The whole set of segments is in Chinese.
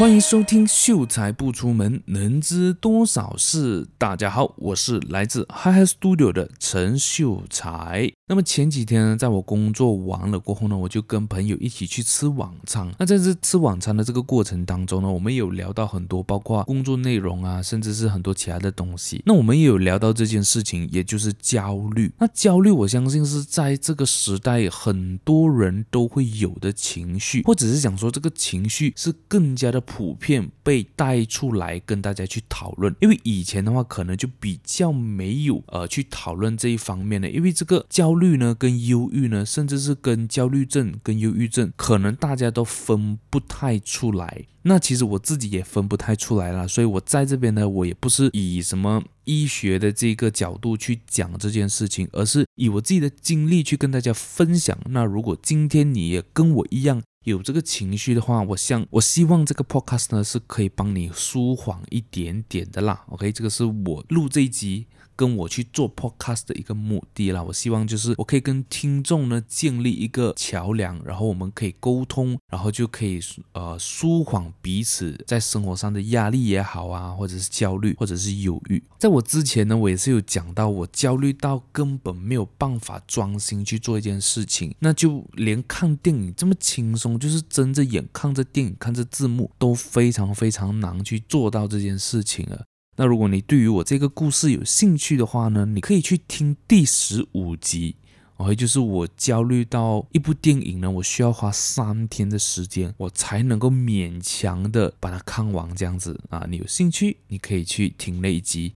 欢迎收听《秀才不出门，能知多少事》。大家好，我是来自 Hi Hi Studio 的陈秀才。那么前几天呢，在我工作完了过后呢，我就跟朋友一起去吃晚餐。那在这吃晚餐的这个过程当中呢，我们有聊到很多，包括工作内容啊，甚至是很多其他的东西。那我们也有聊到这件事情，也就是焦虑。那焦虑，我相信是在这个时代很多人都会有的情绪，或者是讲说这个情绪是更加的普遍被带出来跟大家去讨论。因为以前的话，可能就比较没有呃去讨论这一方面的，因为这个焦虑虑。呢，跟忧郁呢，甚至是跟焦虑症、跟忧郁症，可能大家都分不太出来。那其实我自己也分不太出来了，所以我在这边呢，我也不是以什么医学的这个角度去讲这件事情，而是以我自己的经历去跟大家分享。那如果今天你也跟我一样有这个情绪的话，我想我希望这个 podcast 呢是可以帮你舒缓一点点的啦。OK，这个是我录这一集。跟我去做 podcast 的一个目的啦，我希望就是我可以跟听众呢建立一个桥梁，然后我们可以沟通，然后就可以呃舒缓彼此在生活上的压力也好啊，或者是焦虑，或者是忧郁。在我之前呢，我也是有讲到我焦虑到根本没有办法专心去做一件事情，那就连看电影这么轻松，就是睁着眼看着电影，看着字幕都非常非常难去做到这件事情了。那如果你对于我这个故事有兴趣的话呢，你可以去听第十五集，OK，就是我焦虑到一部电影呢，我需要花三天的时间，我才能够勉强的把它看完这样子啊。你有兴趣，你可以去听那一集，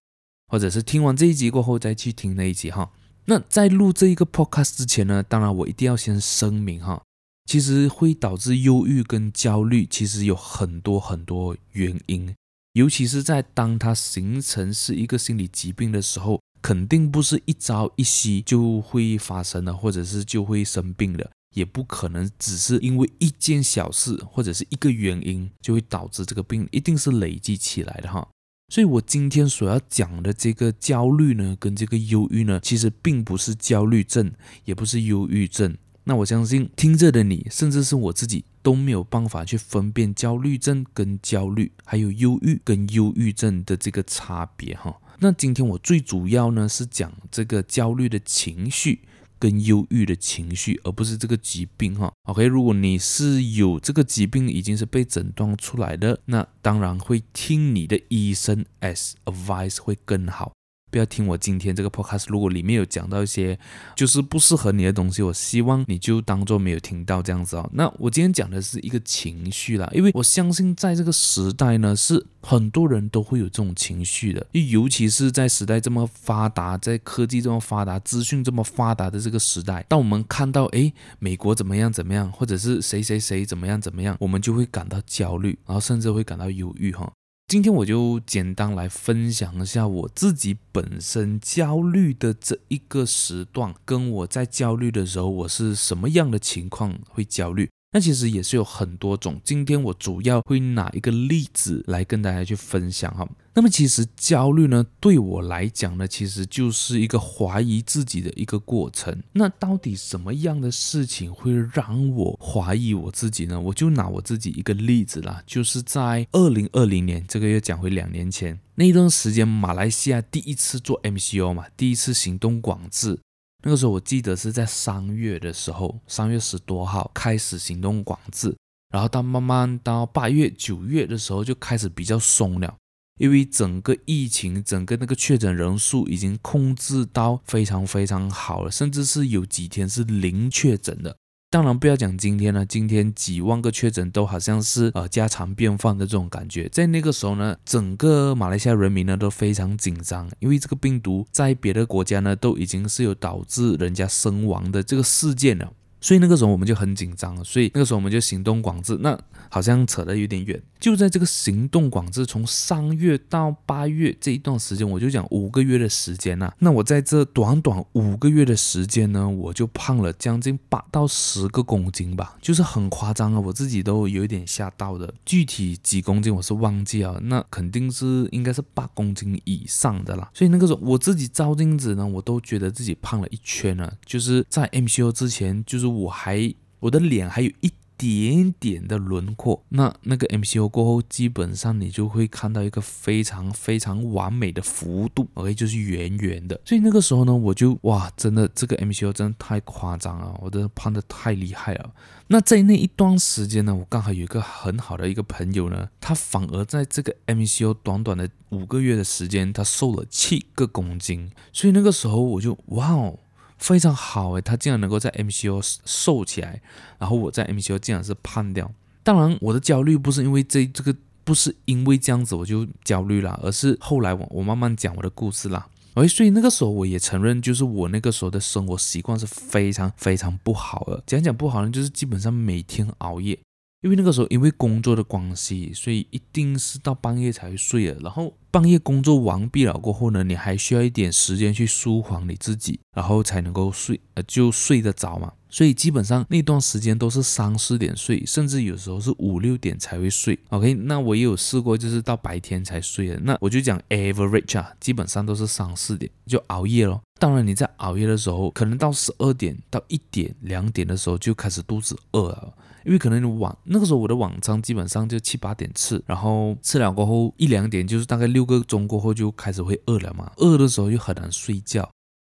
或者是听完这一集过后再去听那一集哈。那在录这一个 podcast 之前呢，当然我一定要先声明哈，其实会导致忧郁跟焦虑，其实有很多很多原因。尤其是在当它形成是一个心理疾病的时候，肯定不是一朝一夕就会发生的，或者是就会生病的，也不可能只是因为一件小事或者是一个原因就会导致这个病，一定是累积起来的哈。所以我今天所要讲的这个焦虑呢，跟这个忧郁呢，其实并不是焦虑症，也不是忧郁症。那我相信听着的你，甚至是我自己都没有办法去分辨焦虑症跟焦虑，还有忧郁跟忧郁症的这个差别哈。那今天我最主要呢是讲这个焦虑的情绪跟忧郁的情绪，而不是这个疾病哈。OK，如果你是有这个疾病，已经是被诊断出来的，那当然会听你的医生 as advice 会更好。不要听我今天这个 podcast，如果里面有讲到一些就是不适合你的东西，我希望你就当做没有听到这样子哦。那我今天讲的是一个情绪啦，因为我相信在这个时代呢，是很多人都会有这种情绪的，尤其是在时代这么发达，在科技这么发达、资讯这么发达的这个时代，当我们看到诶美国怎么样怎么样，或者是谁谁谁怎么样怎么样，我们就会感到焦虑，然后甚至会感到忧郁哈。今天我就简单来分享一下我自己本身焦虑的这一个时段，跟我在焦虑的时候，我是什么样的情况会焦虑。那其实也是有很多种，今天我主要会拿一个例子来跟大家去分享哈。那么其实焦虑呢，对我来讲呢，其实就是一个怀疑自己的一个过程。那到底什么样的事情会让我怀疑我自己呢？我就拿我自己一个例子啦，就是在二零二零年，这个又讲回两年前那一段时间，马来西亚第一次做 MCO 嘛，第一次行动管制。那个时候我记得是在三月的时候，三月十多号开始行动管制，然后到慢慢到八月、九月的时候就开始比较松了，因为整个疫情、整个那个确诊人数已经控制到非常非常好了，甚至是有几天是零确诊的。当然不要讲今天了，今天几万个确诊都好像是呃家常便饭的这种感觉。在那个时候呢，整个马来西亚人民呢都非常紧张，因为这个病毒在别的国家呢都已经是有导致人家身亡的这个事件了。所以那个时候我们就很紧张，所以那个时候我们就行动管制。那好像扯得有点远，就在这个行动管制从三月到八月这一段时间，我就讲五个月的时间呐、啊。那我在这短短五个月的时间呢，我就胖了将近八到十个公斤吧，就是很夸张啊，我自己都有一点吓到的。具体几公斤我是忘记啊，那肯定是应该是八公斤以上的啦。所以那个时候我自己照镜子呢，我都觉得自己胖了一圈了，就是在 MCO 之前，就是。我还我的脸还有一点点的轮廓。那那个 MCO 过后，基本上你就会看到一个非常非常完美的弧度，OK，就是圆圆的。所以那个时候呢，我就哇，真的这个 MCO 真的太夸张了，我真的胖的太厉害了。那在那一段时间呢，我刚好有一个很好的一个朋友呢，他反而在这个 MCO 短短的五个月的时间，他瘦了七个公斤。所以那个时候我就哇哦。非常好诶，他竟然能够在 MCO 瘦起来，然后我在 MCO 竟然是胖掉。当然，我的焦虑不是因为这这个，不是因为这样子我就焦虑了，而是后来我我慢慢讲我的故事啦。哎，所以那个时候我也承认，就是我那个时候的生活习惯是非常非常不好的。讲讲不好呢，就是基本上每天熬夜。因为那个时候，因为工作的关系，所以一定是到半夜才睡的。然后半夜工作完毕了过后呢，你还需要一点时间去舒缓你自己，然后才能够睡，呃，就睡得着嘛。所以基本上那段时间都是三四点睡，甚至有时候是五六点才会睡。OK，那我也有试过，就是到白天才睡的。那我就讲 average 啊，基本上都是三四点就熬夜咯。当然你在熬夜的时候，可能到十二点到一点两点的时候就开始肚子饿了。因为可能你晚那个时候我的晚餐基本上就七八点吃，然后吃了过后一两点就是大概六个钟过后就开始会饿了嘛，饿的时候就很难睡觉，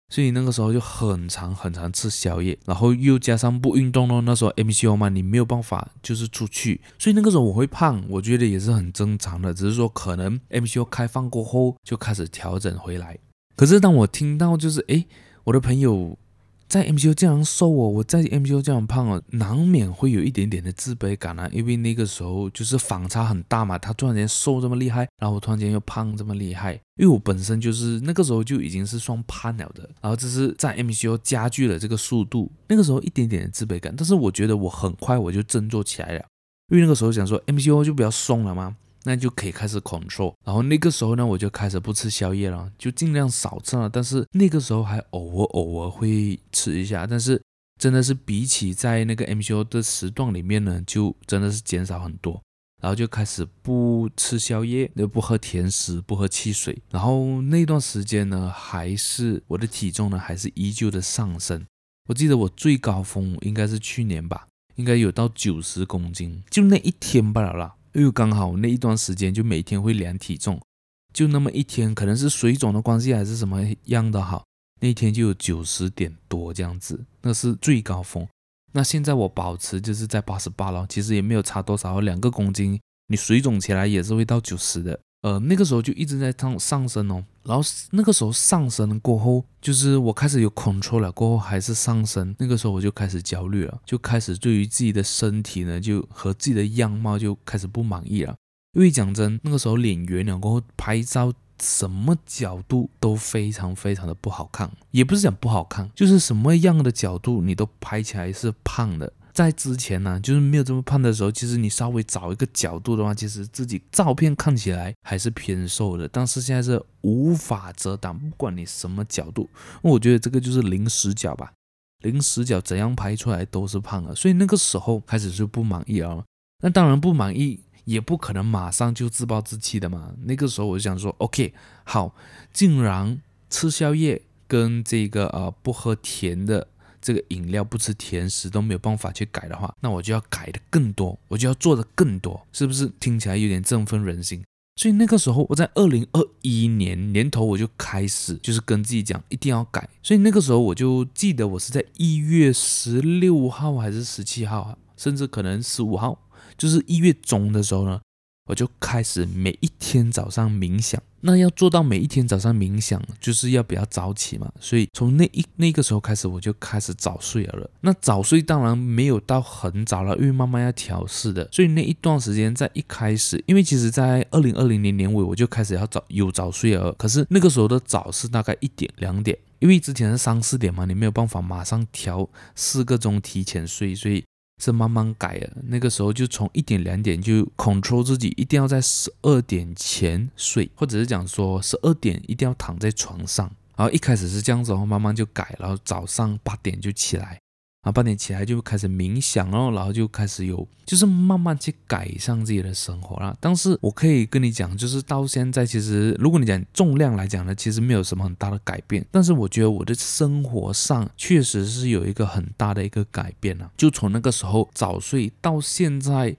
所以那个时候就很常很常吃宵夜，然后又加上不运动咯，那时候 MCO 嘛，你没有办法就是出去，所以那个时候我会胖，我觉得也是很正常的，只是说可能 MCO 开放过后就开始调整回来，可是当我听到就是诶，我的朋友。在 MCO 这样瘦哦，我在 MCO 这样胖哦，难免会有一点点的自卑感啊，因为那个时候就是反差很大嘛，他突然间瘦这么厉害，然后我突然间又胖这么厉害，因为我本身就是那个时候就已经是算胖了的，然后这是在 MCO 加剧了这个速度，那个时候一点点的自卑感，但是我觉得我很快我就振作起来了，因为那个时候想说 MCO 就比较松了嘛。那就可以开始 control，然后那个时候呢，我就开始不吃宵夜了，就尽量少吃了。但是那个时候还偶尔偶尔会吃一下，但是真的是比起在那个 MCO 的时段里面呢，就真的是减少很多。然后就开始不吃宵夜，也不喝甜食，不喝汽水。然后那段时间呢，还是我的体重呢，还是依旧的上升。我记得我最高峰应该是去年吧，应该有到九十公斤，就那一天罢了啦。又刚好那一段时间就每天会量体重，就那么一天，可能是水肿的关系还是什么样的好，那天就有九十点多这样子，那是最高峰。那现在我保持就是在八十八了，其实也没有差多少，两个公斤，你水肿起来也是会到九十的。呃，那个时候就一直在上上升哦，然后那个时候上升过后，就是我开始有 control 了，过后还是上升，那个时候我就开始焦虑了，就开始对于自己的身体呢，就和自己的样貌就开始不满意了。因为讲真，那个时候脸圆了过后，拍照什么角度都非常非常的不好看，也不是讲不好看，就是什么样的角度你都拍起来是胖的。在之前呢、就是没有这么胖的时候，其实你稍微找一个角度的话，其实自己照片看起来还是偏瘦的。但是现在是无法遮挡，不管你什么角度，我觉得这个就是零死角吧，零死角怎样拍出来都是胖的。所以那个时候开始就不满意了。那当然不满意，也不可能马上就自暴自弃的嘛。那个时候我就想说，OK，好，竟然吃宵夜跟这个呃不喝甜的。这个饮料不吃甜食都没有办法去改的话，那我就要改的更多，我就要做的更多，是不是听起来有点振奋人心？所以那个时候我在二零二一年年头我就开始就是跟自己讲一定要改，所以那个时候我就记得我是在一月十六号还是十七号，甚至可能十五号，就是一月中的时候呢。我就开始每一天早上冥想，那要做到每一天早上冥想，就是要比较早起嘛。所以从那一那个时候开始，我就开始早睡了。那早睡当然没有到很早了，因为慢慢要调试的。所以那一段时间在一开始，因为其实在二零二零年年尾我就开始要早有早睡了。可是那个时候的早是大概一点两点，因为之前是三四点嘛，你没有办法马上调四个钟提前睡，所以。是慢慢改的，那个时候就从一点两点就 control 自己，一定要在十二点前睡，或者是讲说十二点一定要躺在床上。然后一开始是这样子，然后慢慢就改，然后早上八点就起来，啊，八点起来就开始冥想哦，然后就开始有，就是慢慢去改善自己的生活啦。但是我可以跟你讲，就是到现在，其实如果你讲重量来讲呢，其实没有什么很大的改变。但是我觉得我的生活上确实是有一个很大的一个改变啊。就从那个时候早睡到现在，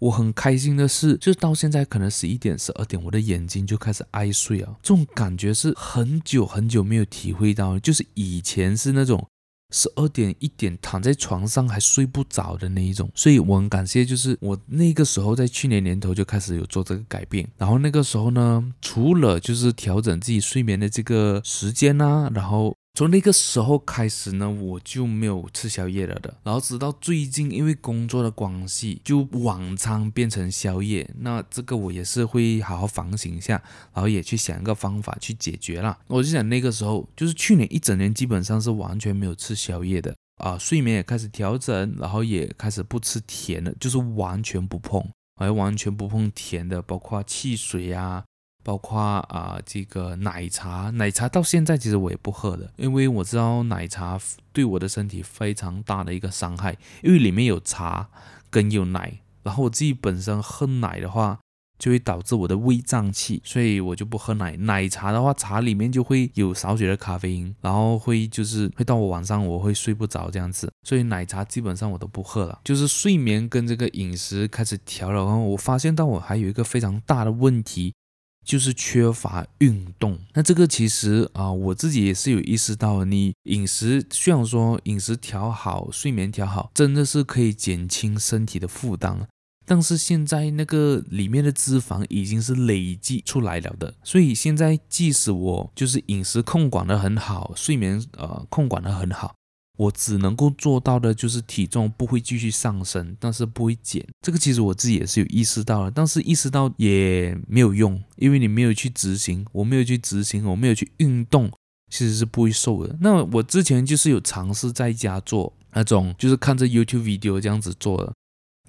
我很开心的是，就是到现在可能十一点、十二点，我的眼睛就开始爱睡啊。这种感觉是很久很久没有体会到，就是以前是那种。十二点一点躺在床上还睡不着的那一种，所以我很感谢，就是我那个时候在去年年头就开始有做这个改变，然后那个时候呢，除了就是调整自己睡眠的这个时间啊，然后从那个时候开始呢，我就没有吃宵夜了的，然后直到最近因为工作的关系，就晚餐变成宵夜，那这个我也是会好好反省一下，然后也去想一个方法去解决了。我就想那个时候就是去年一整年基本上是完全没有吃宵夜的啊，睡眠也开始调整，然后也开始不吃甜的，就是完全不碰，还完全不碰甜的，包括汽水啊。包括啊、这个奶茶，奶茶到现在其实我也不喝的，因为我知道奶茶对我的身体非常大的一个伤害，因为里面有茶跟有奶，然后我自己本身喝奶的话，就会导致我的胃胀气，所以我就不喝奶。奶茶的话，茶里面就会有少许的咖啡因，然后会就是会到我晚上我会睡不着这样子，所以奶茶基本上我都不喝了。就是睡眠跟这个饮食开始调了，然后我发现到我还有一个非常大的问题。就是缺乏运动，那这个其实啊、我自己也是有意识到。你饮食虽然说饮食调好，睡眠调好，真的是可以减轻身体的负担，但是现在那个里面的脂肪已经是累积出来了的，所以现在即使我就是饮食控管的很好，睡眠呃控管的很好。我只能够做到的就是体重不会继续上升，但是不会减。这个其实我自己也是有意识到的，但是意识到也没有用，因为你没有去执行，我没有去执行，我没有去运动，其实是不会瘦的。那我之前就是有尝试在家做那种，就是看着 YouTube video 这样子做的。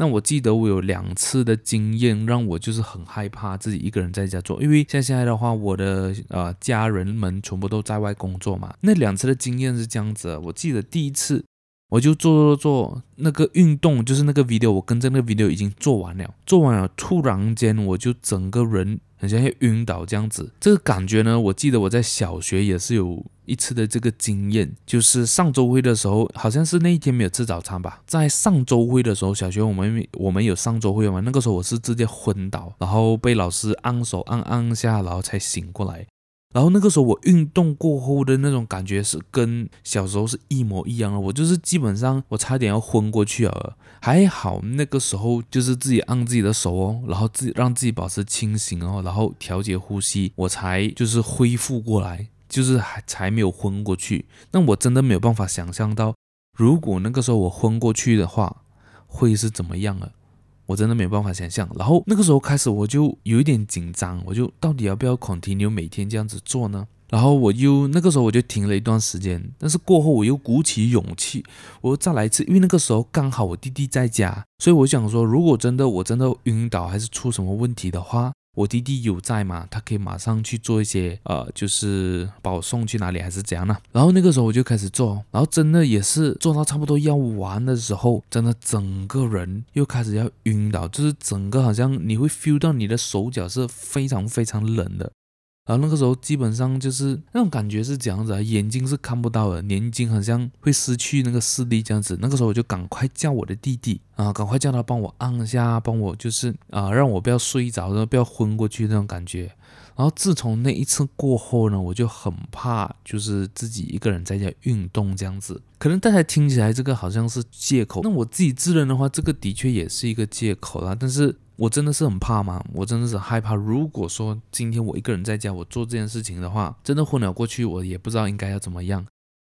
那我记得我有两次的经验，让我就是很害怕自己一个人在家做，因为像现在的话，我的呃家人们全部都在外工作嘛。那两次的经验是这样子，我记得第一次我就做做做那个运动，就是那个 video，我跟着那个 video 已经做完了，做完了，突然间我就整个人。很像要晕倒这样子，这个感觉呢，我记得我在小学也是有一次的这个经验，就是上周会的时候，好像是那一天没有吃早餐吧，在上周会的时候，小学我们我们有上周会嘛，那个时候我是直接昏倒，然后被老师按手按按下，然后才醒过来。然后那个时候我运动过后的那种感觉是跟小时候是一模一样的，我就是基本上我差点要昏过去了，还好那个时候就是自己按自己的手哦，然后自己让自己保持清醒哦，然后调节呼吸，我才就是恢复过来，就是还才没有昏过去。那我真的没有办法想象到，如果那个时候我昏过去的话，会是怎么样了。我真的没有办法想象，然后那个时候开始我就有一点紧张，我就到底要不要 continue 每天这样子做呢？然后我又那个时候我就停了一段时间，但是过后我又鼓起勇气，我又再来一次，因为那个时候刚好我弟弟在家，所以我想说，如果真的我真的晕倒还是出什么问题的话。我弟弟有在嘛？他可以马上去做一些，呃，就是把我送去哪里还是怎样呢？然后那个时候我就开始做，然后真的也是做到差不多要完的时候，真的整个人又开始要晕倒，就是整个好像你会 feel 到你的手脚是非常非常冷的。然后那个时候基本上就是那种感觉是这样子啊，眼睛是看不到的，眼睛好像会失去那个视力这样子。那个时候我就赶快叫我的弟弟啊，赶快叫他帮我按一下，帮我就是啊，让我不要睡着，然后不要昏过去那种感觉。然后自从那一次过后呢，我就很怕，就是自己一个人在家运动这样子。可能大家听起来这个好像是借口，那我自己自认的话，这个的确也是一个借口啦。但是。我真的是很怕吗？我真的是害怕。如果说今天我一个人在家，我做这件事情的话，真的昏了过去，我也不知道应该要怎么样。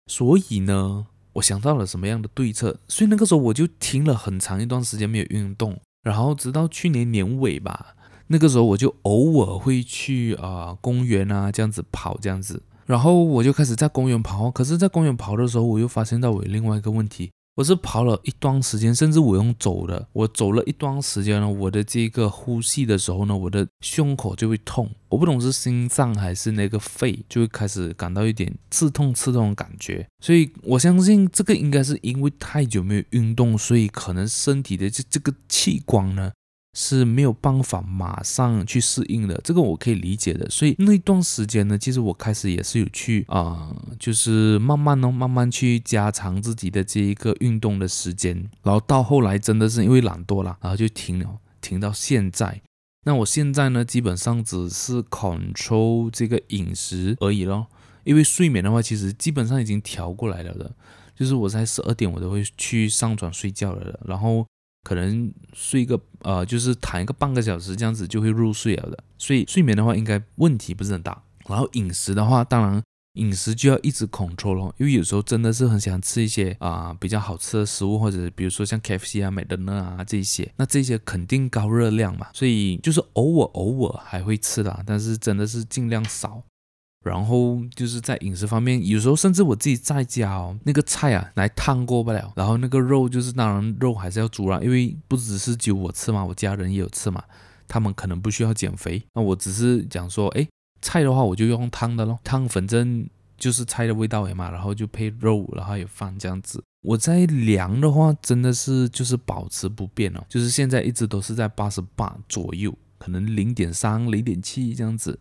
所以呢，我想到了什么样的对策。所以那个时候我就停了很长一段时间没有运动，然后直到去年年尾吧，那个时候我就偶尔会去啊、公园啊这样子跑这样子，然后我就开始在公园跑。可是，在公园跑的时候，我又发现到我有另外一个问题。我是跑了一段时间，甚至我用走的，我走了一段时间呢，我的这个呼吸的时候呢，我的胸口就会痛，我不懂是心脏还是那个肺，就会开始感到一点刺痛刺痛的感觉，所以我相信这个应该是因为太久没有运动，所以可能身体的这这个器官呢。是没有办法马上去适应的，这个我可以理解的。所以那段时间呢，其实我开始也是有去啊、就是慢慢呢，慢慢去加长自己的这一个运动的时间。然后到后来真的是因为懒惰了，然后就停了，停到现在。那我现在呢，基本上只是 control 这个饮食而已咯。因为睡眠的话，其实基本上已经调过来了的，就是我在十二点我都会去上床睡觉了，然后。可能睡个呃，就是躺一个半个小时这样子就会入睡了的，所以睡眠的话应该问题不是很大。然后饮食的话，当然饮食就要一直 control 咯，因为有时候真的是很想吃一些啊、比较好吃的食物，或者比如说像 KFC 啊、麦当劳啊这些，那这些肯定高热量嘛，所以就是偶尔偶尔还会吃的，但是真的是尽量少。然后就是在饮食方面，有时候甚至我自己在家哦，那个菜啊来烫过不了，然后那个肉就是当然肉还是要煮啦，因为不只是只有我吃嘛，我家人也有吃嘛，他们可能不需要减肥，那我只是讲说，哎，菜的话我就用烫的咯，烫反正就是菜的味道嘛，然后就配肉，然后有饭这样子。我在量的话真的是就是保持不变哦，就是现在一直都是在八十八左右。可能零点三、零点七这样子，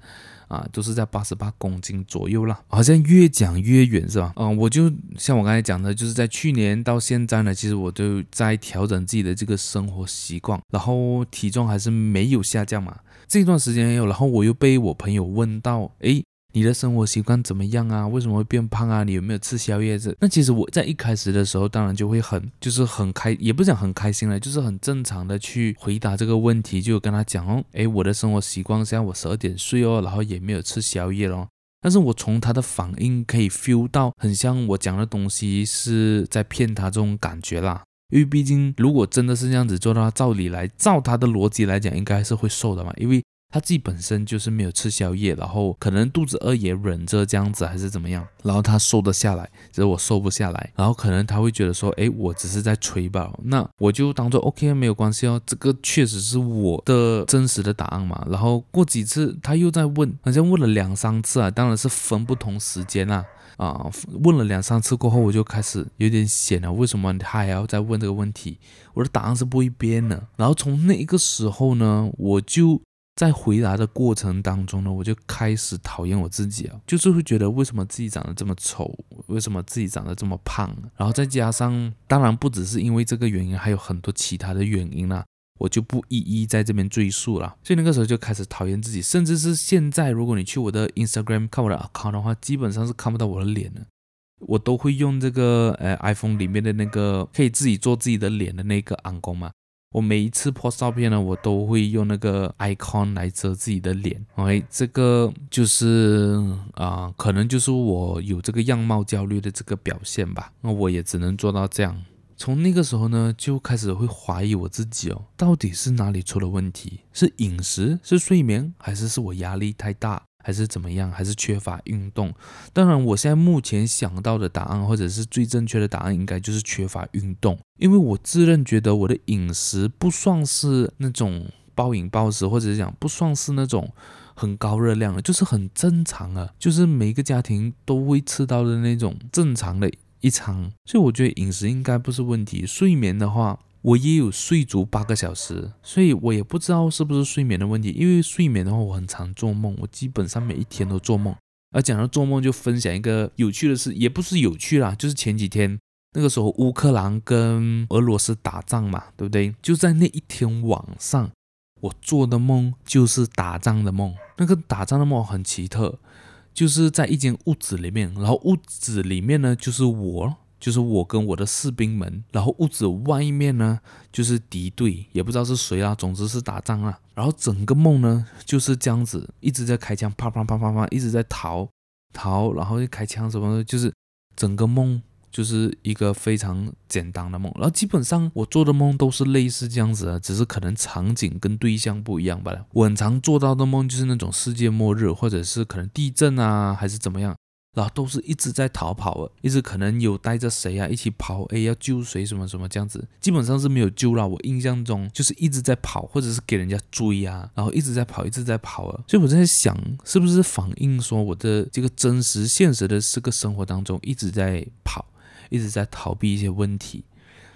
啊，都是在八十八公斤左右啦。好像越讲越远是吧？嗯，我就像我刚才讲的，就是在去年到现在呢，其实我都在调整自己的这个生活习惯，然后体重还是没有下降嘛。这段时间也有，然后我又被我朋友问到，诶。你的生活习惯怎么样啊？为什么会变胖啊？你有没有吃宵夜？这那其实我在一开始的时候，当然就会很就是很开，也不讲很开心了，就是很正常的去回答这个问题，就跟他讲哦，诶，我的生活习惯现在我十二点睡哦，然后也没有吃宵夜咯。但是我从他的反应可以 feel 到，很像我讲的东西是在骗他这种感觉啦。因为毕竟如果真的是这样子做的话，照理来，照他的逻辑来讲，应该是会瘦的嘛，因为。他自己本身就是没有吃宵夜，然后可能肚子饿也忍着这样子，还是怎么样，然后他瘦得下来，只是我瘦不下来，然后可能他会觉得说，诶，我只是在吹吧，那我就当做 OK，没有关系哦，这个确实是我的真实的答案嘛。然后过几次他又在问，好像问了两三次啊，当然是分不同时间啦，啊，问了两三次过后，我就开始有点显了，为什么他还要再问这个问题？我的答案是不会变的。然后从那一个时候呢，我就。在回答的过程当中呢，我就开始讨厌我自己啊，就是会觉得为什么自己长得这么丑，为什么自己长得这么胖，然后再加上，当然不只是因为这个原因，还有很多其他的原因啦，我就不一一在这边赘述了。所以那个时候就开始讨厌自己，甚至是现在，如果你去我的 Instagram 看我的 account 的话，基本上是看不到我的脸的，我都会用这个呃 iPhone 里面的那个可以自己做自己的脸的那个暗光嘛。我每一次 post 照片呢，我都会用那个 icon 来遮自己的脸。OK，这个就是啊、可能就是我有这个样貌焦虑的这个表现吧。那我也只能做到这样。从那个时候呢，就开始会怀疑我自己哦，到底是哪里出了问题？是饮食？是睡眠？还是是我压力太大？还是怎么样？还是缺乏运动？当然，我现在目前想到的答案，或者是最正确的答案，应该就是缺乏运动。因为我自认觉得我的饮食不算是那种暴饮暴食，或者是讲不算是那种很高热量的，就是很正常啊，就是每一个家庭都会吃到的那种正常的一餐。所以我觉得饮食应该不是问题。睡眠的话，我也有睡足八个小时，所以我也不知道是不是睡眠的问题。因为睡眠的话，我很常做梦，我基本上每一天都做梦。而讲到做梦，就分享一个有趣的事，也不是有趣啦，就是前几天那个时候乌克兰跟俄罗斯打仗嘛，对不对？就在那一天晚上，我做的梦就是打仗的梦。那个打仗的梦很奇特，就是在一间屋子里面，然后屋子里面呢就是我。就是我跟我的士兵们，然后屋子外面呢就是敌对，也不知道是谁啊，总之是打仗啊。然后整个梦呢就是这样子，一直在开枪，啪啪啪啪啪，一直在逃逃，然后就开枪什么的，就是整个梦就是一个非常简单的梦。然后基本上我做的梦都是类似这样子的，只是可能场景跟对象不一样罢了。我常做到的梦就是那种世界末日，或者是可能地震啊，还是怎么样。然后都是一直在逃跑啊，一直可能有带着谁啊一起跑，哎，要救谁什么什么这样子，基本上是没有救了。我印象中就是一直在跑，或者是给人家追啊，然后一直在跑，一直在跑啊。所以我在想，是不是反映说我的这个真实现实的这个生活当中一直在跑，一直在逃避一些问题，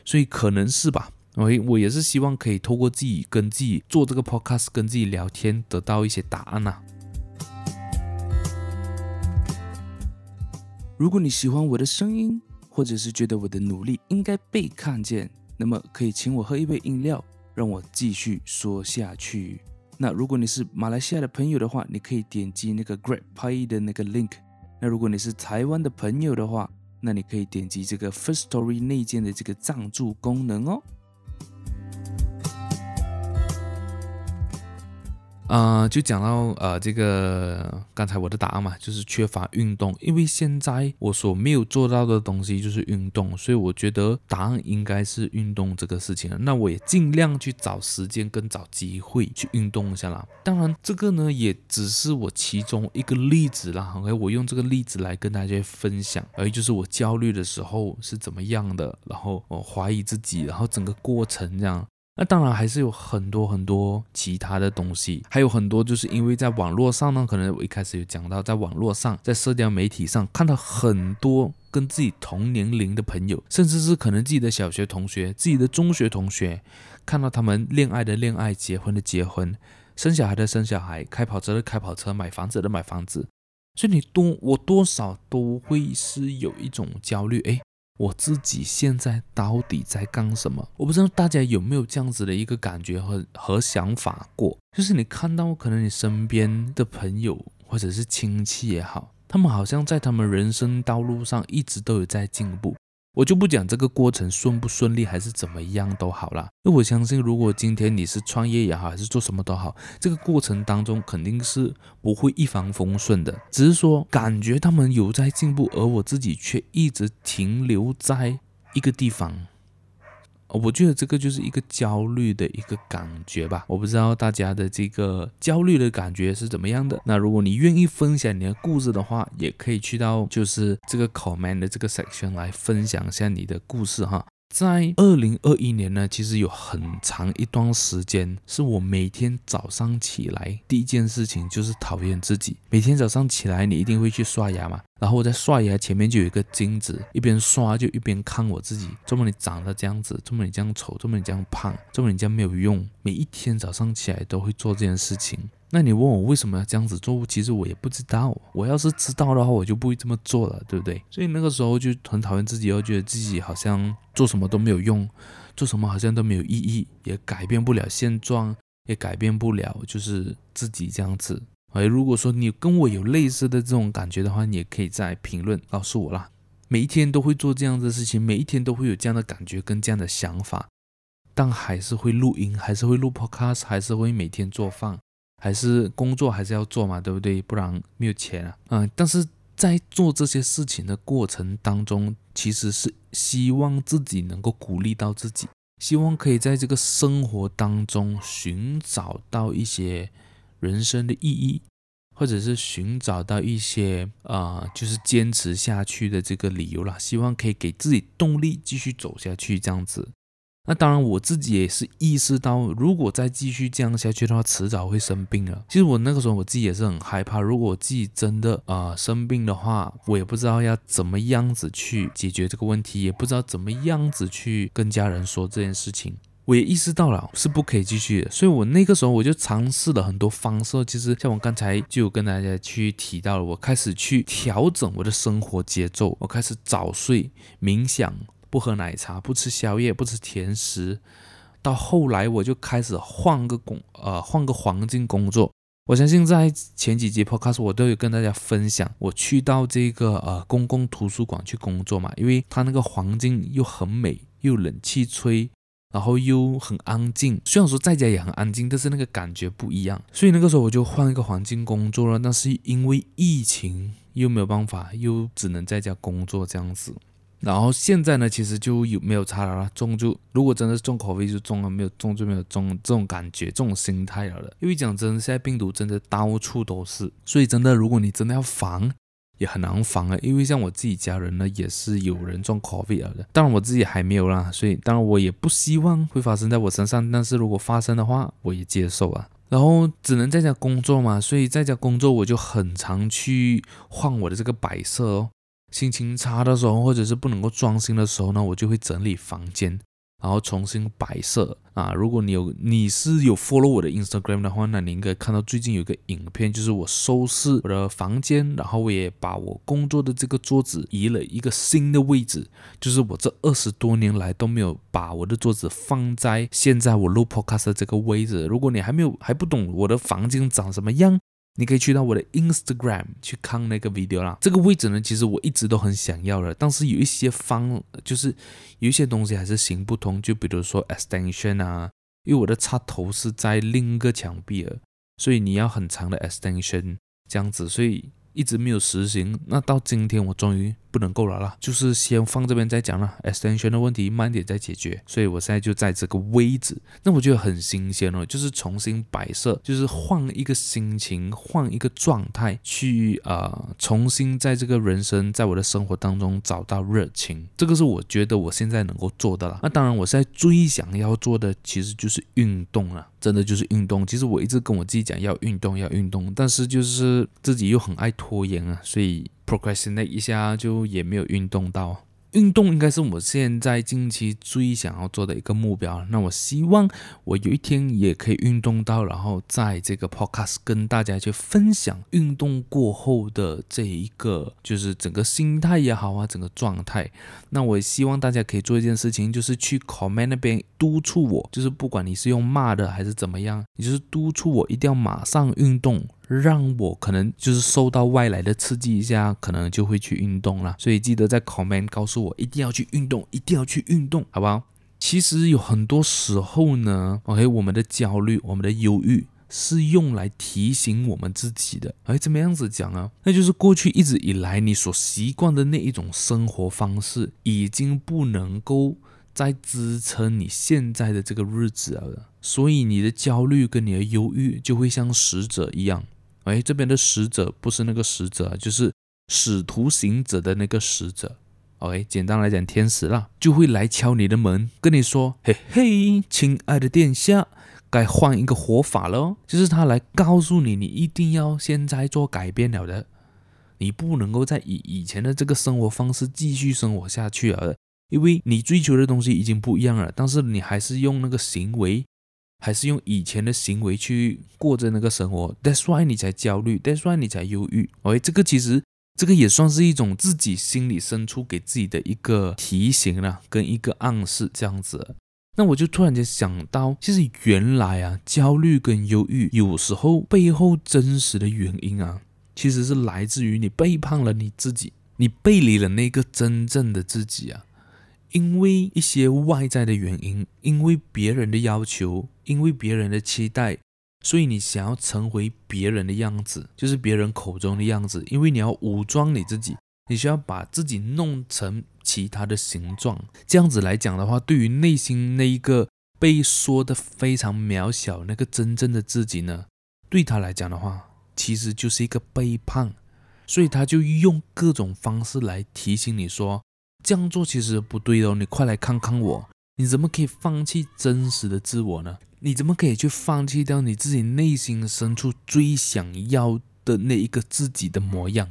所以可能是吧。我我也是希望可以透过自己跟自己做这个 podcast，跟自己聊天，得到一些答案呐、啊。如果你喜欢我的声音，或者是觉得我的努力应该被看见，那么可以请我喝一杯饮料，让我继续说下去。那如果你是马来西亚的朋友的话，你可以点击那个 GrabPay 的那个 link。那如果你是台湾的朋友的话，那你可以点击这个 First Story 内建的这个赞助功能哦。呃，就讲到呃，这个刚才我的答案嘛，就是缺乏运动。因为现在我所没有做到的东西就是运动，所以我觉得答案应该是运动这个事情。那我也尽量去找时间跟找机会去运动一下啦。当然，这个呢也只是我其中一个例子啦。OK，我用这个例子来跟大家分享，而就是我焦虑的时候是怎么样的，然后我怀疑自己，然后整个过程这样。那当然还是有很多很多其他的东西，还有很多就是因为在网络上呢，可能我一开始有讲到，在网络上，在社交媒体上看到很多跟自己同年龄的朋友，甚至是可能自己的小学同学、自己的中学同学，看到他们恋爱的恋爱、结婚的结婚、生小孩的生小孩、开跑车的开跑车、买房子的买房子，所以你多我多少都会是有一种焦虑，诶。我自己现在到底在干什么？我不知道大家有没有这样子的一个感觉和和想法过，就是你看到可能你身边的朋友或者是亲戚也好，他们好像在他们人生道路上一直都有在进步。我就不讲这个过程顺不顺利还是怎么样都好啦，那我相信，如果今天你是创业也好，还是做什么都好，这个过程当中肯定是不会一帆风顺的。只是说感觉他们有在进步，而我自己却一直停留在一个地方。我觉得这个就是一个焦虑的一个感觉吧，我不知道大家的这个焦虑的感觉是怎么样的。那如果你愿意分享你的故事的话，也可以去到就是这个 comment 的这个 section 来分享一下你的故事哈。在二零二一年呢，其实有很长一段时间是我每天早上起来第一件事情就是讨厌自己。每天早上起来，你一定会去刷牙嘛。然后我在刷牙前面就有一个镜子，一边刷就一边看我自己。这么你长得这样子，这么你这样丑，这么你这样胖，这么你这样没有用。每一天早上起来都会做这件事情。那你问我为什么要这样子做？其实我也不知道。我要是知道的话，我就不会这么做了，对不对？所以那个时候就很讨厌自己，又觉得自己好像做什么都没有用，做什么好像都没有意义，也改变不了现状，也改变不了就是自己这样子。哎，如果说你跟我有类似的这种感觉的话，你也可以在评论告诉我啦。每一天都会做这样的事情，每一天都会有这样的感觉跟这样的想法，但还是会录音，还是会录 podcast，还是会每天做饭，还是工作还是要做嘛，对不对？不然没有钱啊。嗯，但是在做这些事情的过程当中，其实是希望自己能够鼓励到自己，希望可以在这个生活当中寻找到一些。人生的意义，或者是寻找到一些啊、就是坚持下去的这个理由啦。希望可以给自己动力继续走下去，这样子。那当然，我自己也是意识到，如果再继续这样下去的话，迟早会生病了。其实我那个时候我自己也是很害怕，如果我自己真的啊、生病的话，我也不知道要怎么样子去解决这个问题，也不知道怎么样子去跟家人说这件事情。我也意识到了是不可以继续的，所以我那个时候我就尝试了很多方式。其实像我刚才就跟大家去提到了，我开始去调整我的生活节奏，我开始早睡、冥想、不喝奶茶、不吃宵夜、不吃甜食。到后来我就开始换个工，呃，换个环境工作。我相信在前几集 podcast 我都有跟大家分享，我去到这个呃公共图书馆去工作嘛，因为它那个环境又很美，又冷气吹。然后又很安静，虽然说在家也很安静，但是那个感觉不一样。所以那个时候我就换一个环境工作了。但是因为疫情又没有办法，又只能在家工作这样子。然后现在呢，其实就有没有差了啦，中就如果真的是重口味就中了，没有中就没有中，这种感觉，这种心态了的。因为讲真，现在病毒真的到处都是，所以真的如果你真的要防。也很难防啊。因为像我自己家人呢，也是有人中 COVID 了的，当然我自己还没有啦，所以当然我也不希望会发生在我身上。但是如果发生的话，我也接受啊。然后只能在家工作嘛，所以在家工作我就很常去换我的这个摆设哦。心情差的时候，或者是不能够专心的时候呢，我就会整理房间。然后重新摆设啊！如果你有你是有 follow 我的 Instagram 的话，那你应该看到最近有一个影片，就是我收拾我的房间，然后我也把我工作的这个桌子移了一个新的位置，就是我这二十多年来都没有把我的桌子放在现在我录 podcast 的这个位置。如果你还没有还不懂我的房间长什么样，你可以去到我的 Instagram 去看那个 video 啦。这个位置呢，其实我一直都很想要的，但是有一些方，就是有一些东西还是行不通。就比如说 extension 啊，因为我的插头是在另一个墙壁了，所以你要很长的 extension 这样子，所以一直没有实行。那到今天我终于。不能够了啦，就是先放这边再讲了。extension 的问题慢点再解决，所以我现在就在这个位置，那我觉得很新鲜哦，就是重新摆设，就是换一个心情，换一个状态去啊、重新在这个人生，在我的生活当中找到热情，这个是我觉得我现在能够做的了。那当然，我现在最想要做的其实就是运动了，真的就是运动。其实我一直跟我自己讲要运动，要运动，但是就是自己又很爱拖延啊，所以。Procrastinate 一下就也没有运动到。运动应该是我现在近期最想要做的一个目标。那我希望我有一天也可以运动到，然后在这个 podcast 跟大家去分享运动过后的这一个，就是整个心态也好啊，整个状态。那我希望大家可以做一件事情，就是去 comment 那边督促我，就是不管你是用骂的还是怎么样，你就是督促我一定要马上运动。让我可能就是受到外来的刺激一下，可能就会去运动了。所以记得在 comment 告诉我，一定要去运动，一定要去运动，好不好？其实有很多时候呢，OK，我们的焦虑、我们的忧郁是用来提醒我们自己的。哎，怎么样子讲啊？那就是过去一直以来你所习惯的那一种生活方式，已经不能够再支撑你现在的这个日子了。所以你的焦虑跟你的忧郁就会像使者一样。哎，这边的使者不是那个使者，就是使徒行者的那个使者。OK，简单来讲，天使啦，就会来敲你的门，跟你说：“嘿嘿，亲爱的殿下，该换一个活法了。”就是他来告诉你，你一定要现在做改变了的，你不能够再以以前的这个生活方式继续生活下去了，因为你追求的东西已经不一样了，但是你还是用那个行为。还是用以前的行为去过着那个生活，That's why 你才焦虑，That's why 你才忧郁。OK，这个其实这个也算是一种自己心里深处给自己的一个提醒了，跟一个暗示这样子。那我就突然间想到，其实原来啊，焦虑跟忧郁有时候背后真实的原因啊，其实是来自于你背叛了你自己，你背离了那个真正的自己啊。因为一些外在的原因，因为别人的要求，因为别人的期待，所以你想要成为别人的样子，就是别人口中的样子。因为你要武装你自己，你需要把自己弄成其他的形状。这样子来讲的话，对于内心那一个被说的非常渺小、那个真正的自己呢，对他来讲的话，其实就是一个背叛。所以他就用各种方式来提醒你说。这样做其实不对哦，你快来看看我，你怎么可以放弃真实的自我呢？你怎么可以去放弃掉你自己内心深处最想要的那一个自己的模样？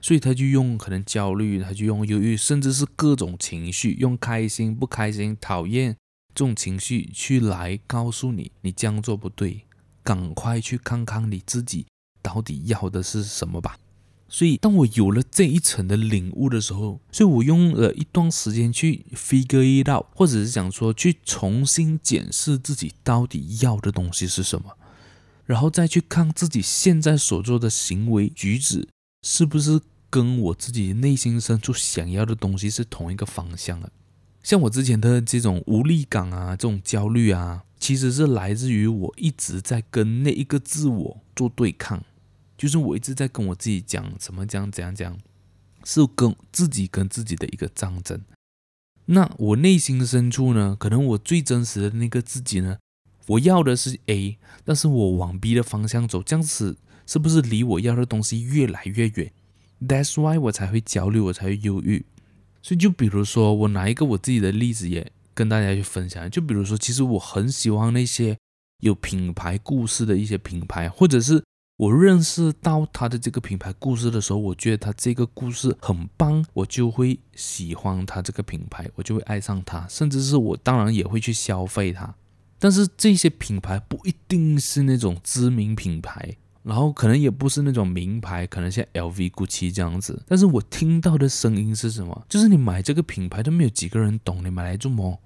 所以他就用可能焦虑，他就用忧郁，甚至是各种情绪，用开心、不开心、讨厌这种情绪去来告诉你，你这样做不对，赶快去看看你自己到底要的是什么吧。所以，当我有了这一层的领悟的时候，所以我用了一段时间去 figure it out，或者是想说去重新检视自己到底要的东西是什么，然后再去看自己现在所做的行为举止是不是跟我自己内心深处想要的东西是同一个方向的。像我之前的这种无力感啊，这种焦虑啊，其实是来自于我一直在跟那一个自我做对抗。就是我一直在跟我自己讲怎么讲怎样讲，是跟自己跟自己的一个战争。那我内心深处呢，可能我最真实的那个自己呢，我要的是 A，但是我往 B 的方向走，这样子是不是离我要的东西越来越远？That's why 我才会焦虑，我才会忧郁。所以就比如说，我拿一个我自己的例子也跟大家去分享。就比如说，其实我很喜欢那些有品牌故事的一些品牌，或者是我认识到他的这个品牌故事的时候，我觉得他这个故事很棒，我就会喜欢他这个品牌，我就会爱上他，甚至是我当然也会去消费它。但是这些品牌不一定是那种知名品牌。然后可能也不是那种名牌，可能像 LV、GUCCI 这样子。但是我听到的声音是什么？就是你买这个品牌都没有几个人懂，你买来做么？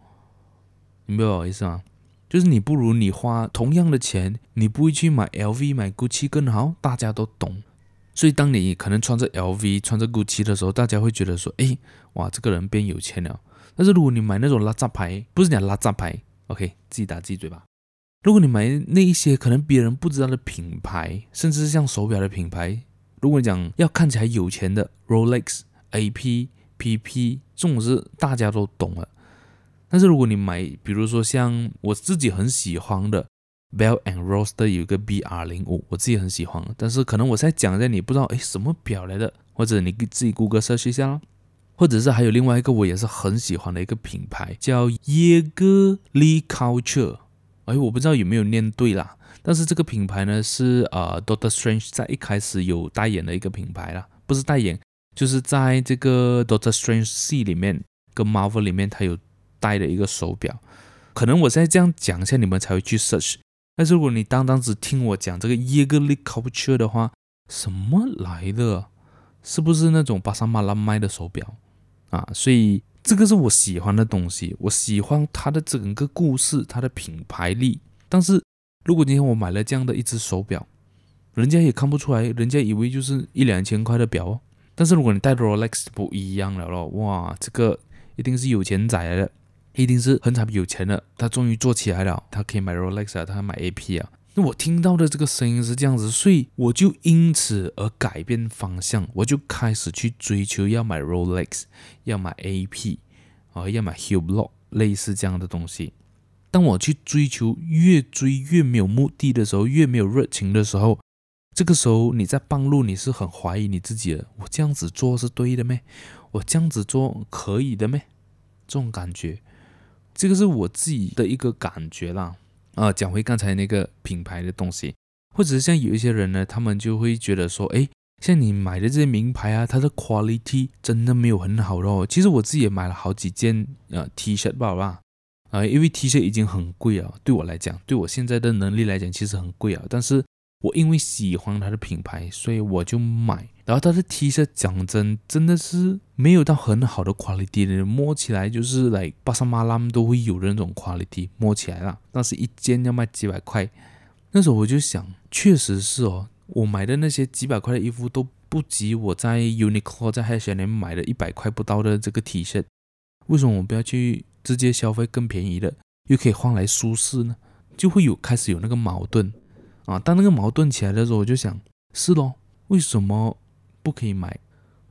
明白我意思吗？就是你不如你花同样的钱，你不会去买 LV、买 GUCCI 更好，大家都懂。所以当你可能穿着 LV、穿着 GUCCI 的时候，大家会觉得说：“哎，哇，这个人变有钱了。”但是如果你买那种拉杂牌，不是讲拉杂牌，OK，自己打自己嘴巴。如果你买那一些可能别人不知道的品牌，甚至是像手表的品牌，如果你讲要看起来有钱的 Rolex、AP、PP 这种是大家都懂了。但是如果你买，比如说像我自己很喜欢的 Bell and Ross 有个 BR05，我自己很喜欢，但是可能我在讲在你不知道哎什么表来的，或者你自己 Google search 一下啦，或者是还有另外一个我也是很喜欢的一个品牌叫耶格利 Culture。哎，我不知道有没有念对啦，但是这个品牌呢是呃 Doctor Strange 在一开始有代言的一个品牌啦，不是代言，就是在这个 Doctor Strange 系里面跟 Marvel 里面它有戴的一个手表。可能我现在这样讲一下，你们才会去 search。但是如果你单单只听我讲这个 Jaeger LeCoultre 的话，什么来的？是不是那种巴沙马拉卖的手表啊？所以。这个是我喜欢的东西，我喜欢它的整个故事，它的品牌力。但是如果今天我买了这样的一只手表，人家也看不出来，人家以为就是一两千块的表哦。但是如果你戴 Rolex 不一样了咯，哇，这个一定是有钱仔来的，一定是很有钱的，他终于做起来了，他可以买 Rolex 啊，他买 AP 啊。那我听到的这个声音是这样子，所以我就因此而改变方向，我就开始去追求要买 Rolex，要买 AP，啊，要买 Hublot，类似这样的东西。当我去追求越追越没有目的的时候，越没有热情的时候，这个时候你在半路你是很怀疑你自己的，我这样子做是对的咩？我这样子做可以的咩？这种感觉，这个是我自己的一个感觉啦。啊，讲回刚才那个品牌的东西，或者是像有一些人呢，他们就会觉得说，哎，像你买的这些名牌啊，它的 quality 真的没有很好咯。其实我自己也买了好几件呃 T 恤吧，好吧，啊，因为 T 恤已经很贵了，对我来讲，对我现在的能力来讲，其实很贵啊，但是。我因为喜欢它的品牌，所以我就买。然后它的 T 恤讲真，真的是没有到很好的 quality，摸起来就是来巴沙马拉都会有的那种 quality，摸起来啦。但是一件要卖几百块，那时候我就想，确实是哦，我买的那些几百块的衣服都不及我在 Uniqlo 在 H&M 买的一百块不到的这个 T 恤。为什么我不要去直接消费更便宜的，又可以换来舒适呢？就会有开始有那个矛盾。啊，当那个矛盾起来的时候，我就想，是咯，为什么不可以买？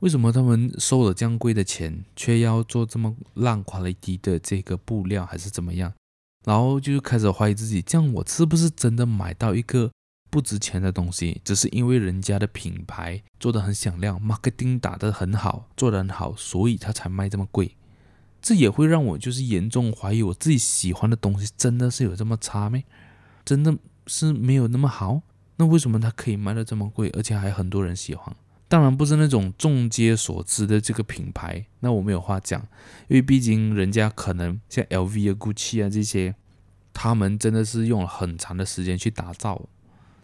为什么他们收了这样贵的钱，却要做这么烂 quality 的这个布料，还是怎么样？然后就开始怀疑自己，这样我是不是真的买到一个不值钱的东西？只是因为人家的品牌做得很响亮，marketing 打得很好，做得很好，所以他才卖这么贵。这也会让我就是严重怀疑我自己喜欢的东西真的是有这么差吗？真的？是没有那么好，那为什么它可以卖得这么贵，而且还很多人喜欢？当然不是那种众皆所知的这个品牌，那我没有话讲，因为毕竟人家可能像 LV 啊、GUCCI 啊这些，他们真的是用了很长的时间去打造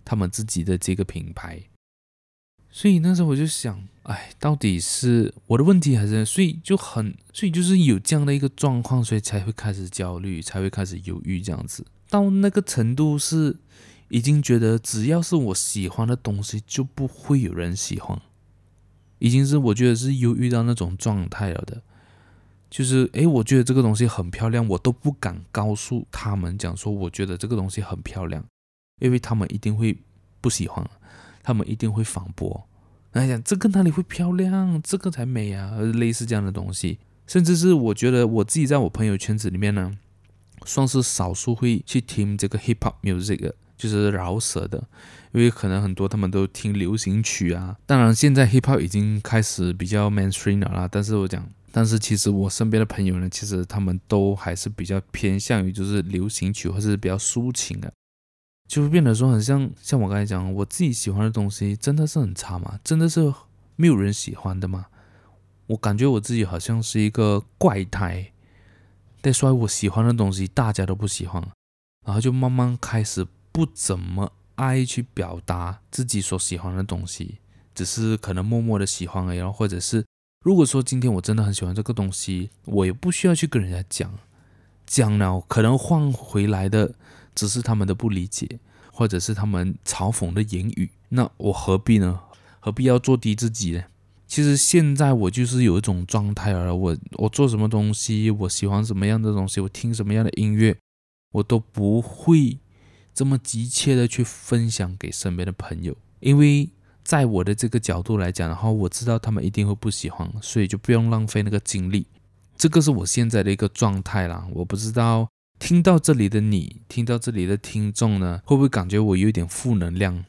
他们自己的这个品牌，所以那时候我就想，哎，到底是我的问题还是？所以就很，所以就是有这样的一个状况，所以才会开始焦虑，才会开始犹豫这样子。到那个程度是，已经觉得只要是我喜欢的东西，就不会有人喜欢。已经是我觉得是忧郁到那种状态了的，就是诶，我觉得这个东西很漂亮，我都不敢告诉他们讲说我觉得这个东西很漂亮，因为他们一定会不喜欢，他们一定会反驳。哎呀，这个哪里会漂亮？这个才美啊！类似这样的东西，甚至是我觉得我自己在我朋友圈子里面呢。算是少数会去听这个 hip hop music 的，就是饶舌的，因为可能很多他们都听流行曲啊。当然，现在 hip hop 已经开始比较 mainstream 了啦。但是我讲，但是其实我身边的朋友呢，其实他们都还是比较偏向于就是流行曲，或是比较抒情的，就会变得说很像像我刚才讲，我自己喜欢的东西真的是很差吗？真的是没有人喜欢的吗？我感觉我自己好像是一个怪胎，但说我喜欢的东西大家都不喜欢，然后就慢慢开始不怎么爱去表达自己所喜欢的东西，只是可能默默的喜欢而已。或者是如果说今天我真的很喜欢这个东西，我也不需要去跟人家讲，讲了可能换回来的只是他们的不理解，或者是他们嘲讽的言语，那我何必呢？何必要做低自己呢？其实现在我就是有一种状态而，我我做什么东西，我喜欢什么样的东西，我听什么样的音乐，我都不会这么急切的去分享给身边的朋友，因为在我的这个角度来讲的话，我知道他们一定会不喜欢，所以就不用浪费那个精力。这个是我现在的一个状态啦。我不知道听到这里的你，听到这里的听众呢，会不会感觉我有点负能量？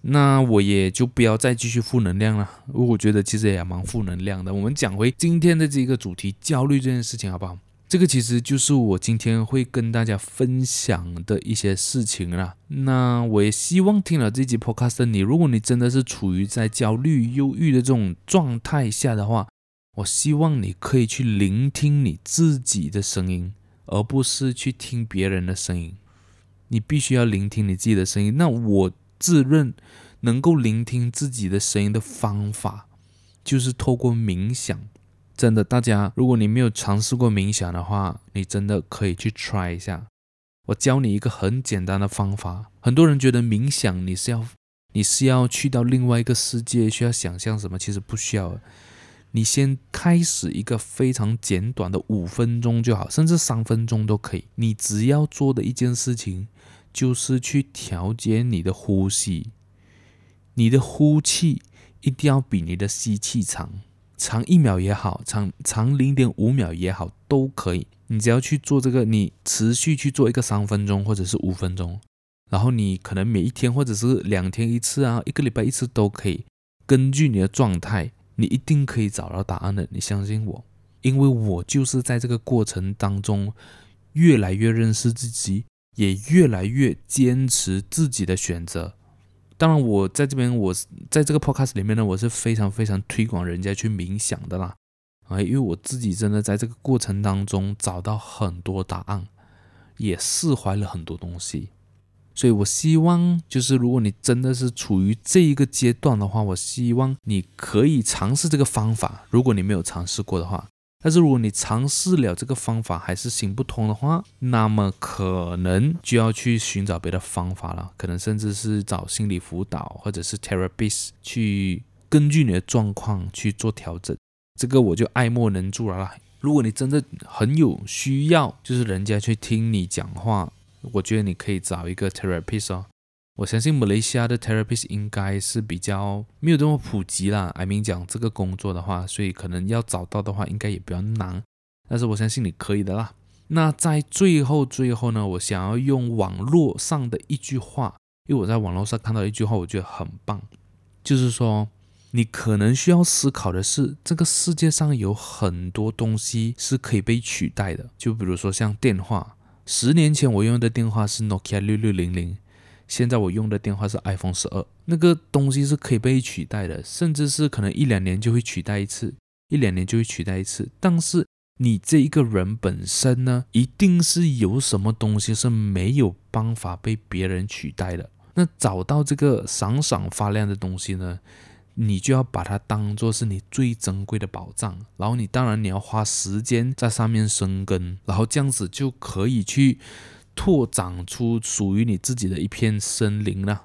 那我也就不要再继续负能量了，我觉得其实也蛮负能量的。我们讲回今天的这个主题，焦虑这件事情好不好？这个其实就是我今天会跟大家分享的一些事情啦。那我也希望听了这集 podcast 的你，如果你真的是处于在焦虑、忧郁的这种状态下的话，我希望你可以去聆听你自己的声音，而不是去听别人的声音。你必须要聆听你自己的声音。那我。自认能够聆听自己的声音的方法，就是透过冥想。真的，大家，如果你没有尝试过冥想的话，你真的可以去 try 一下。我教你一个很简单的方法。很多人觉得冥想你是要你是要去到另外一个世界，需要想象什么？其实不需要。你先开始一个非常简短的五分钟就好，甚至三分钟都可以。你只要做的一件事情。就是去调节你的呼吸，你的呼气一定要比你的吸气长，长一秒也好，长长零点五秒也好，都可以。你只要去做这个，你持续去做一个三分钟或者是五分钟，然后你可能每一天或者是两天一次啊，一个礼拜一次都可以。根据你的状态，你一定可以找到答案的。你相信我，因为我就是在这个过程当中越来越认识自己。也越来越坚持自己的选择。当然，我在这边，我在这个 podcast 里面呢，我是非常非常推广人家去冥想的啦。啊，因为我自己真的在这个过程当中找到很多答案，也释怀了很多东西。所以我希望，就是如果你真的是处于这一个阶段的话，我希望你可以尝试这个方法。如果你没有尝试过的话。但是如果你尝试了这个方法还是行不通的话，那么可能就要去寻找别的方法了，可能甚至是找心理辅导或者是 therapist 去根据你的状况去做调整。这个我就爱莫能助了啦。如果你真的很有需要，就是人家去听你讲话，我觉得你可以找一个 therapist 哦。我相信马来西亚的 therapist 应该是比较没有这么普及啦。I mean 讲这个工作的话，所以可能要找到的话，应该也比较难。但是我相信你可以的啦。那在最后最后呢，我想要用网络上的一句话，因为我在网络上看到一句话，我觉得很棒，就是说，你可能需要思考的是，这个世界上有很多东西是可以被取代的。就比如说像电话，十年前我用的电话是 Nokia 六六零零。现在我用的电话是 iPhone 十二，那个东西是可以被取代的，甚至是可能一两年就会取代一次，一两年就会取代一次。但是你这一个人本身呢，一定是有什么东西是没有办法被别人取代的。那找到这个闪闪发亮的东西呢，你就要把它当做是你最珍贵的宝藏，然后你当然你要花时间在上面生根，然后这样子就可以去。拓展出属于你自己的一片森林了，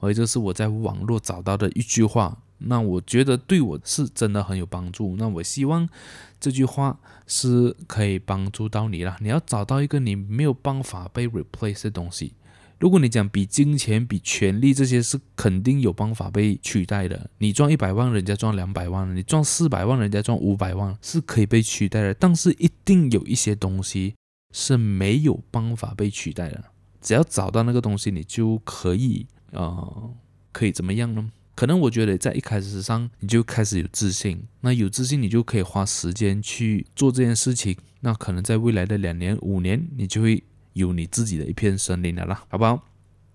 所以这是我在网络找到的一句话，那我觉得对我是真的很有帮助。那我希望这句话是可以帮助到你了。你要找到一个你没有办法被 replace 的东西。如果你讲比金钱、比权力这些是肯定有办法被取代的，你赚一百万，人家赚两百万；你赚四百万，人家赚五百万，是可以被取代的。但是一定有一些东西。是没有办法被取代的，只要找到那个东西，你就可以呃，可以怎么样呢？可能我觉得在一开始上你就开始有自信，那有自信你就可以花时间去做这件事情。那可能在未来的两年、五年，你就会有你自己的一片森林了啦，好不好？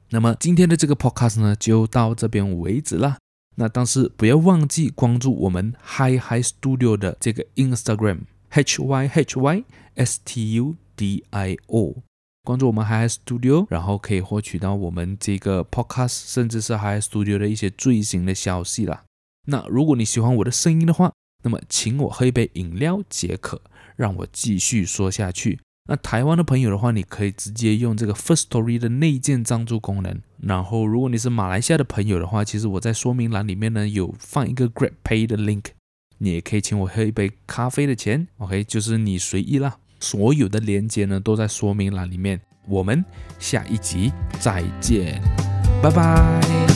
那么今天的这个 podcast 呢，就到这边为止啦。那但是不要忘记关注我们 Hi Hi Studio 的这个 Instagram H Y H Y S T U D I O，关注我们 Hi Hi Studio，然后可以获取到我们这个 podcast，甚至是 Hi Hi Studio 的一些最新的消息啦。那如果你喜欢我的声音的话，那么请我喝一杯饮料解渴，让我继续说下去。那台湾的朋友的话，你可以直接用这个 First Story 的内建赞助功能。然后，如果你是马来西亚的朋友的话，其实我在说明栏里面呢有放一个 GrabPay 的 link，你也可以请我喝一杯咖啡的钱。OK，就是你随意啦。所有的连接呢都在说明栏里面。我们下一集再见，拜拜。